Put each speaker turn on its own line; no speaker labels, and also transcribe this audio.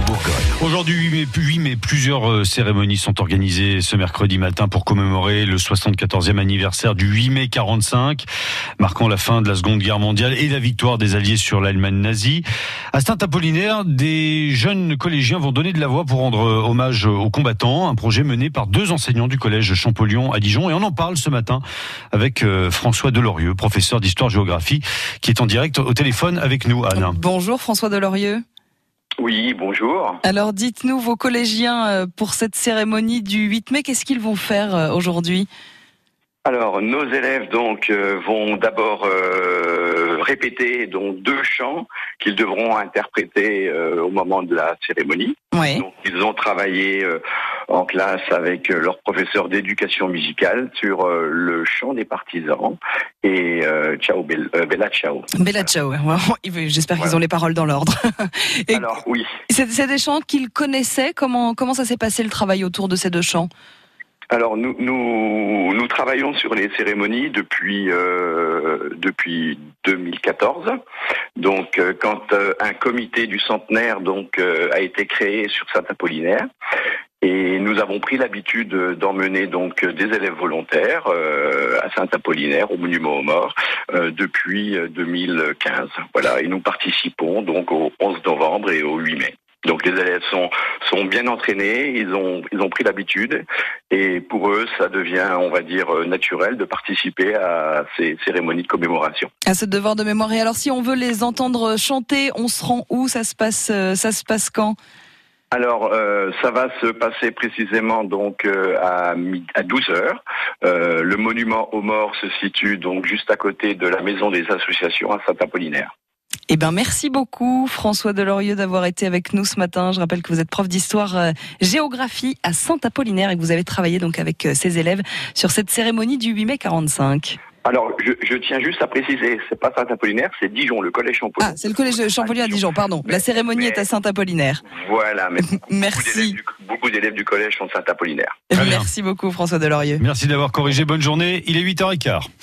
Bourgogne.
Aujourd'hui 8 mai, plusieurs euh, cérémonies sont organisées ce mercredi matin pour commémorer le 74e anniversaire du 8 mai 45, marquant la fin de la Seconde Guerre mondiale et la victoire des Alliés sur l'Allemagne nazie. À Saint-Apollinaire, des jeunes collégiens vont donner de la voix pour rendre euh, hommage aux combattants, un projet mené par deux enseignants du collège Champollion à Dijon et on en parle ce matin avec euh, François Delorieux, professeur d'histoire-géographie, qui est en direct au téléphone avec nous, Anne.
Bonjour François Delorieux.
Oui, bonjour.
Alors dites-nous, vos collégiens, euh, pour cette cérémonie du 8 mai, qu'est-ce qu'ils vont faire euh, aujourd'hui?
Alors, nos élèves donc euh, vont d'abord répéter donc deux chants qu'ils devront interpréter au moment de la cérémonie.
Oui.
Donc, ils ont travaillé en classe avec leur professeur d'éducation musicale sur le chant des partisans et ciao Bella ciao.
Bella ciao. J'espère qu'ils ont les paroles dans l'ordre.
Alors oui.
C'est des chants qu'ils connaissaient. Comment comment ça s'est passé le travail autour de ces deux chants?
Alors nous, nous, nous travaillons sur les cérémonies depuis euh, depuis 2014. Donc euh, quand euh, un comité du centenaire donc a été créé sur Saint-Apollinaire et nous avons pris l'habitude d'emmener donc des élèves volontaires à Saint-Apollinaire au monument aux morts depuis 2015. Voilà, et nous participons donc au 11 novembre et au 8 mai. Donc les élèves sont sont bien entraînés, ils ont ils ont pris l'habitude et pour eux ça devient on va dire naturel de participer à ces cérémonies de commémoration.
À ce devoir de mémoire et alors si on veut les entendre chanter, on se rend où? Ça se passe ça se passe quand?
Alors, euh, ça va se passer précisément donc euh, à, à 12 heures. Euh, le monument aux morts se situe donc juste à côté de la maison des associations à Saint-Apollinaire.
Eh ben, merci beaucoup, François Delorieux, d'avoir été avec nous ce matin. Je rappelle que vous êtes prof d'histoire géographie à Saint-Apollinaire et que vous avez travaillé donc avec ces élèves sur cette cérémonie du 8 mai 45.
Alors, je, je, tiens juste à préciser, c'est pas Saint-Apollinaire, c'est Dijon, le collège Champollion.
Ah, c'est le collège Champollion à Dijon, pardon. La cérémonie est à Saint-Apollinaire.
Voilà, mais
merci.
Beaucoup d'élèves du, du, collège sont de Saint-Apollinaire.
Merci beaucoup, François Delorieux.
Merci d'avoir corrigé. Bonne journée. Il est 8h15.